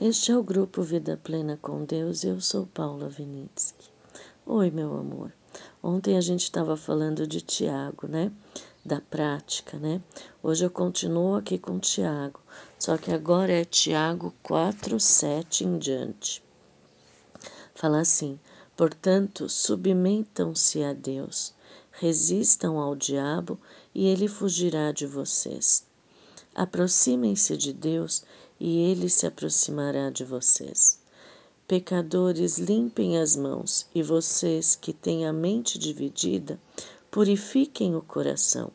Este é o grupo Vida Plena com Deus e eu sou Paula Vinitsky. Oi, meu amor. Ontem a gente estava falando de Tiago, né? Da prática, né? Hoje eu continuo aqui com Tiago, só que agora é Tiago 4, 7 em diante. Fala assim: portanto, submetam-se a Deus, resistam ao diabo e ele fugirá de vocês. Aproximem-se de Deus e ele se aproximará de vocês. Pecadores, limpem as mãos, e vocês que têm a mente dividida, purifiquem o coração.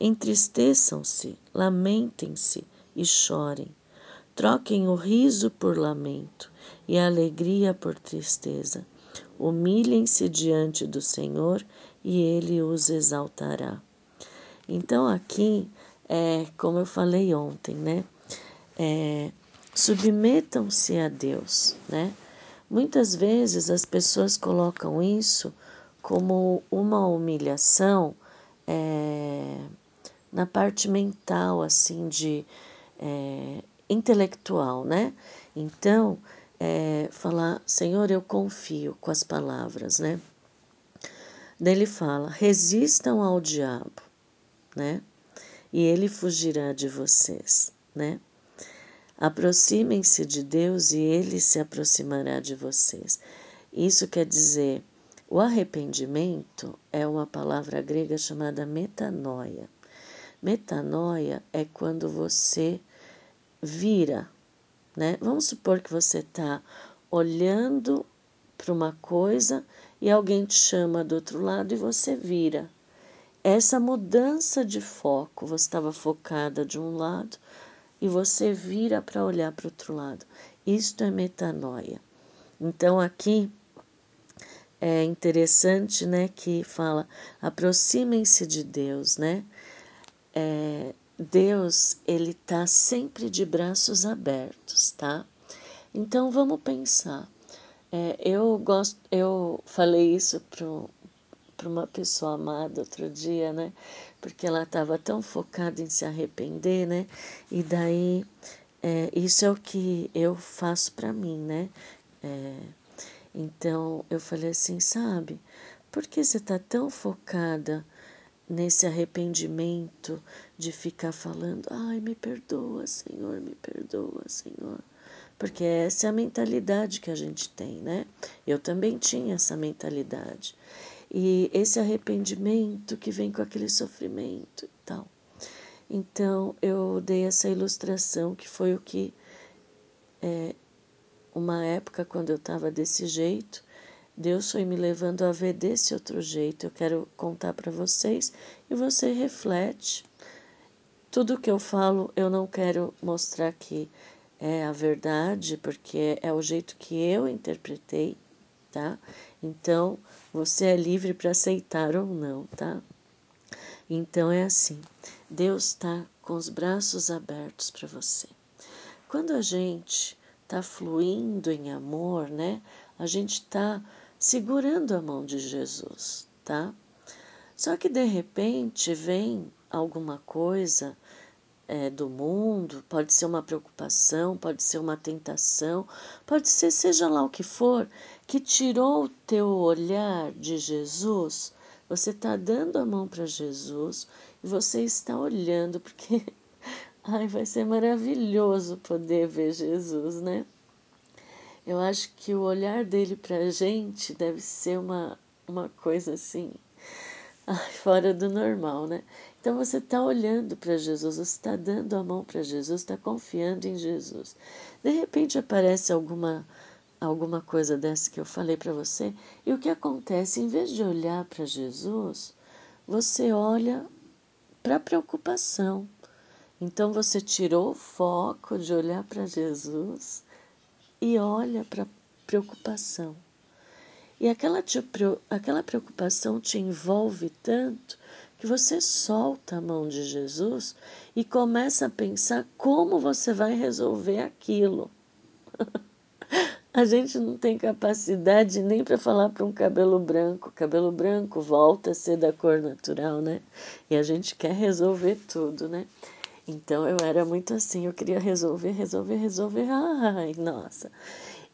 Entristeçam-se, lamentem-se e chorem. Troquem o riso por lamento e a alegria por tristeza. Humilhem-se diante do Senhor e ele os exaltará. Então, aqui, é, como eu falei ontem, né? É, submetam-se a Deus, né? Muitas vezes as pessoas colocam isso como uma humilhação é, na parte mental, assim, de é, intelectual, né? Então, é, falar, Senhor, eu confio com as palavras, né? Daí ele fala, resistam ao diabo, né? E ele fugirá de vocês, né? Aproximem-se de Deus e ele se aproximará de vocês. Isso quer dizer, o arrependimento é uma palavra grega chamada metanoia. Metanoia é quando você vira, né? Vamos supor que você está olhando para uma coisa e alguém te chama do outro lado e você vira. Essa mudança de foco, você estava focada de um lado, e você vira para olhar para o outro lado. Isto é metanoia. Então aqui é interessante, né, que fala aproximem-se de Deus, né? É, Deus ele está sempre de braços abertos, tá? Então vamos pensar. É, eu gosto, eu falei isso para uma pessoa amada outro dia, né? porque ela estava tão focada em se arrepender, né? E daí, é, isso é o que eu faço para mim, né? É, então, eu falei assim, sabe, por que você está tão focada nesse arrependimento de ficar falando, ai, me perdoa, Senhor, me perdoa, Senhor? Porque essa é a mentalidade que a gente tem, né? Eu também tinha essa mentalidade e esse arrependimento que vem com aquele sofrimento e tal. Então eu dei essa ilustração que foi o que é, uma época quando eu estava desse jeito, Deus foi me levando a ver desse outro jeito. Eu quero contar para vocês e você reflete. Tudo que eu falo, eu não quero mostrar que é a verdade, porque é o jeito que eu interpretei, tá? Então, você é livre para aceitar ou não, tá? Então é assim: Deus está com os braços abertos para você. Quando a gente está fluindo em amor, né? A gente está segurando a mão de Jesus, tá? Só que de repente vem alguma coisa é, do mundo, pode ser uma preocupação, pode ser uma tentação, pode ser seja lá o que for, que tirou o teu olhar de Jesus, você está dando a mão para Jesus e você está olhando, porque ai, vai ser maravilhoso poder ver Jesus, né? Eu acho que o olhar dele para a gente deve ser uma, uma coisa assim, ai, fora do normal, né? Então você está olhando para Jesus, você está dando a mão para Jesus, está confiando em Jesus. De repente aparece alguma alguma coisa dessa que eu falei para você, e o que acontece? Em vez de olhar para Jesus, você olha para a preocupação. Então você tirou o foco de olhar para Jesus e olha para a preocupação. E aquela, te, aquela preocupação te envolve tanto que você solta a mão de Jesus e começa a pensar como você vai resolver aquilo. a gente não tem capacidade nem para falar para um cabelo branco. Cabelo branco volta a ser da cor natural, né? E a gente quer resolver tudo, né? Então eu era muito assim, eu queria resolver, resolver, resolver. Ai, nossa.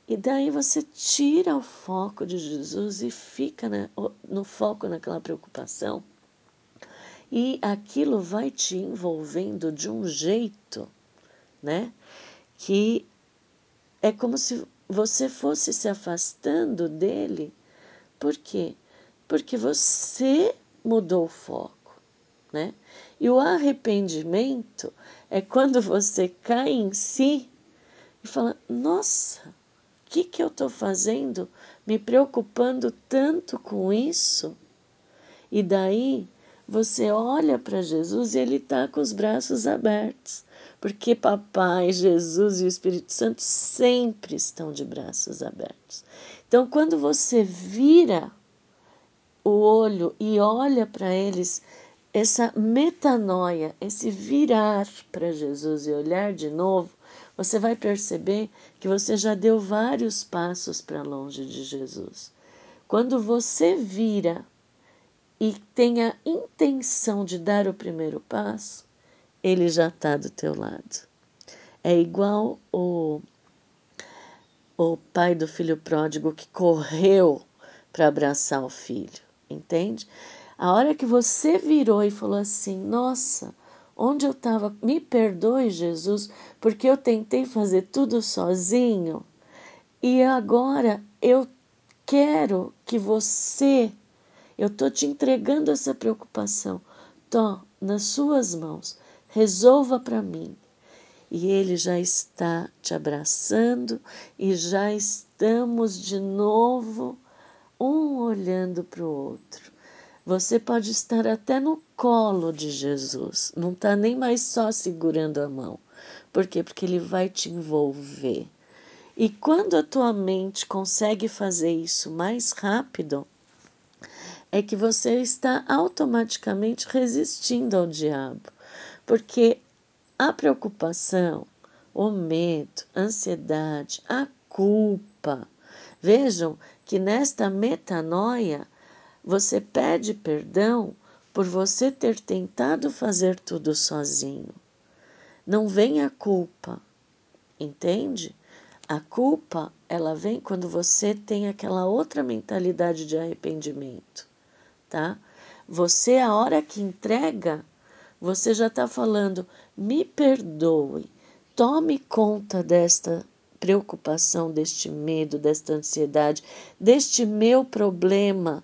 E daí você tira o foco de Jesus e fica né, no foco naquela preocupação. E aquilo vai te envolvendo de um jeito, né? Que é como se você fosse se afastando dele. Por quê? Porque você mudou o foco, né? E o arrependimento é quando você cai em si e fala: Nossa, o que, que eu estou fazendo me preocupando tanto com isso? E daí você olha para Jesus e ele está com os braços abertos, porque Papai, Jesus e o Espírito Santo sempre estão de braços abertos. Então, quando você vira o olho e olha para eles essa metanoia, esse virar para Jesus e olhar de novo, você vai perceber que você já deu vários passos para longe de Jesus. Quando você vira e tem a intenção de dar o primeiro passo, ele já está do teu lado. É igual o, o pai do filho pródigo que correu para abraçar o filho, entende? A hora que você virou e falou assim: Nossa, onde eu estava, me perdoe, Jesus, porque eu tentei fazer tudo sozinho e agora eu quero que você, eu estou te entregando essa preocupação, tô nas suas mãos, resolva para mim. E ele já está te abraçando e já estamos de novo um olhando para o outro. Você pode estar até no colo de Jesus, não está nem mais só segurando a mão. Por quê? Porque ele vai te envolver. E quando a tua mente consegue fazer isso mais rápido, é que você está automaticamente resistindo ao diabo. Porque a preocupação, o medo, a ansiedade, a culpa. Vejam que nesta metanoia você pede perdão por você ter tentado fazer tudo sozinho. Não vem a culpa, entende? A culpa, ela vem quando você tem aquela outra mentalidade de arrependimento, tá? Você, a hora que entrega, você já está falando: me perdoe, tome conta desta preocupação, deste medo, desta ansiedade, deste meu problema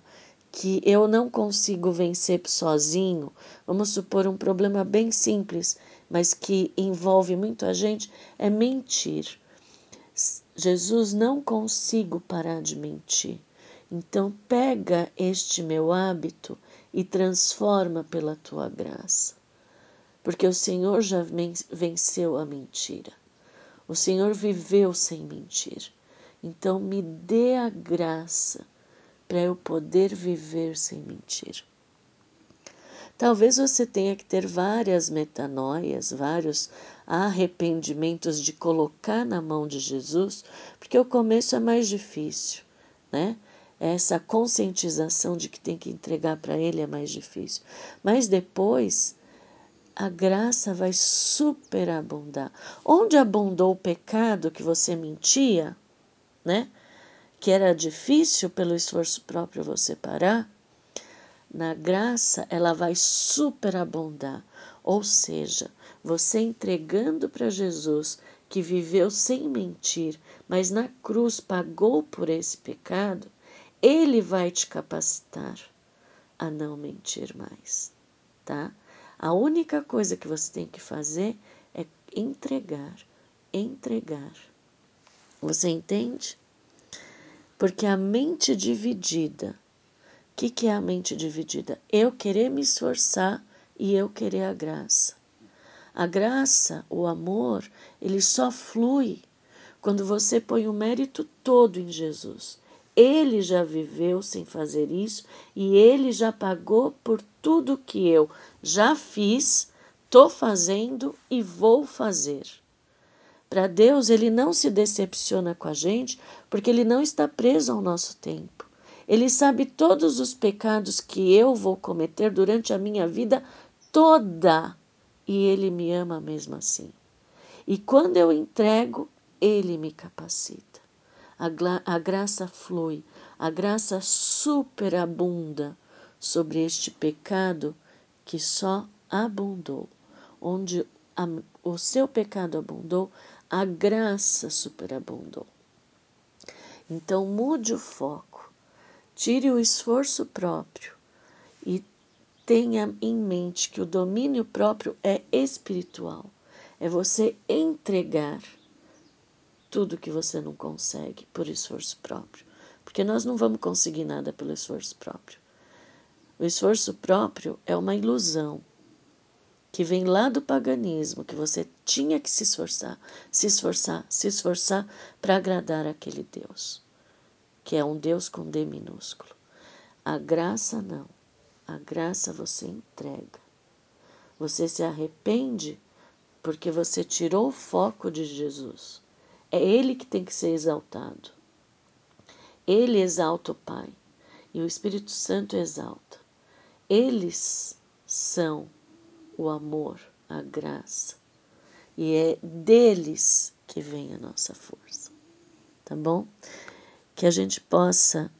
que eu não consigo vencer sozinho, vamos supor um problema bem simples, mas que envolve muito a gente, é mentir. Jesus, não consigo parar de mentir. Então, pega este meu hábito e transforma pela tua graça. Porque o Senhor já venceu a mentira. O Senhor viveu sem mentir. Então, me dê a graça para eu poder viver sem mentir. Talvez você tenha que ter várias metanoias, vários arrependimentos de colocar na mão de Jesus, porque o começo é mais difícil, né? Essa conscientização de que tem que entregar para Ele é mais difícil. Mas depois, a graça vai superabundar. Onde abundou o pecado que você mentia, né? que era difícil pelo esforço próprio você parar, na graça ela vai superabundar. Ou seja, você entregando para Jesus, que viveu sem mentir, mas na cruz pagou por esse pecado, ele vai te capacitar a não mentir mais, tá? A única coisa que você tem que fazer é entregar, entregar. Você entende? Porque a mente dividida, o que, que é a mente dividida? Eu querer me esforçar e eu querer a graça. A graça, o amor, ele só flui quando você põe o mérito todo em Jesus. Ele já viveu sem fazer isso e ele já pagou por tudo que eu já fiz, estou fazendo e vou fazer. Para Deus, ele não se decepciona com a gente porque ele não está preso ao nosso tempo. Ele sabe todos os pecados que eu vou cometer durante a minha vida toda. e Ele me ama mesmo assim. E quando eu entrego, Ele me capacita. A, a graça flui, a graça superabunda sobre este pecado que só abundou. Onde a, o seu pecado abundou, a graça superabundou. Então mude o foco, tire o esforço próprio e tenha em mente que o domínio próprio é espiritual. É você entregar tudo que você não consegue por esforço próprio. Porque nós não vamos conseguir nada pelo esforço próprio. O esforço próprio é uma ilusão que vem lá do paganismo, que você tinha que se esforçar, se esforçar, se esforçar para agradar aquele Deus, que é um Deus com D minúsculo. A graça não. A graça você entrega. Você se arrepende porque você tirou o foco de Jesus. É Ele que tem que ser exaltado. Ele exalta o Pai e o Espírito Santo exalta. Eles são o amor, a graça. E é deles que vem a nossa força. Tá bom? Que a gente possa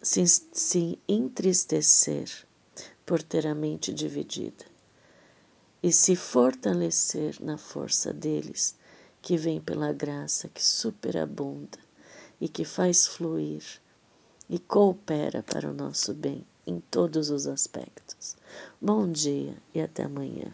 se, se entristecer por ter a mente dividida e se fortalecer na força deles, que vem pela graça que superabunda e que faz fluir e coopera para o nosso bem em todos os aspectos. Bom dia e até amanhã.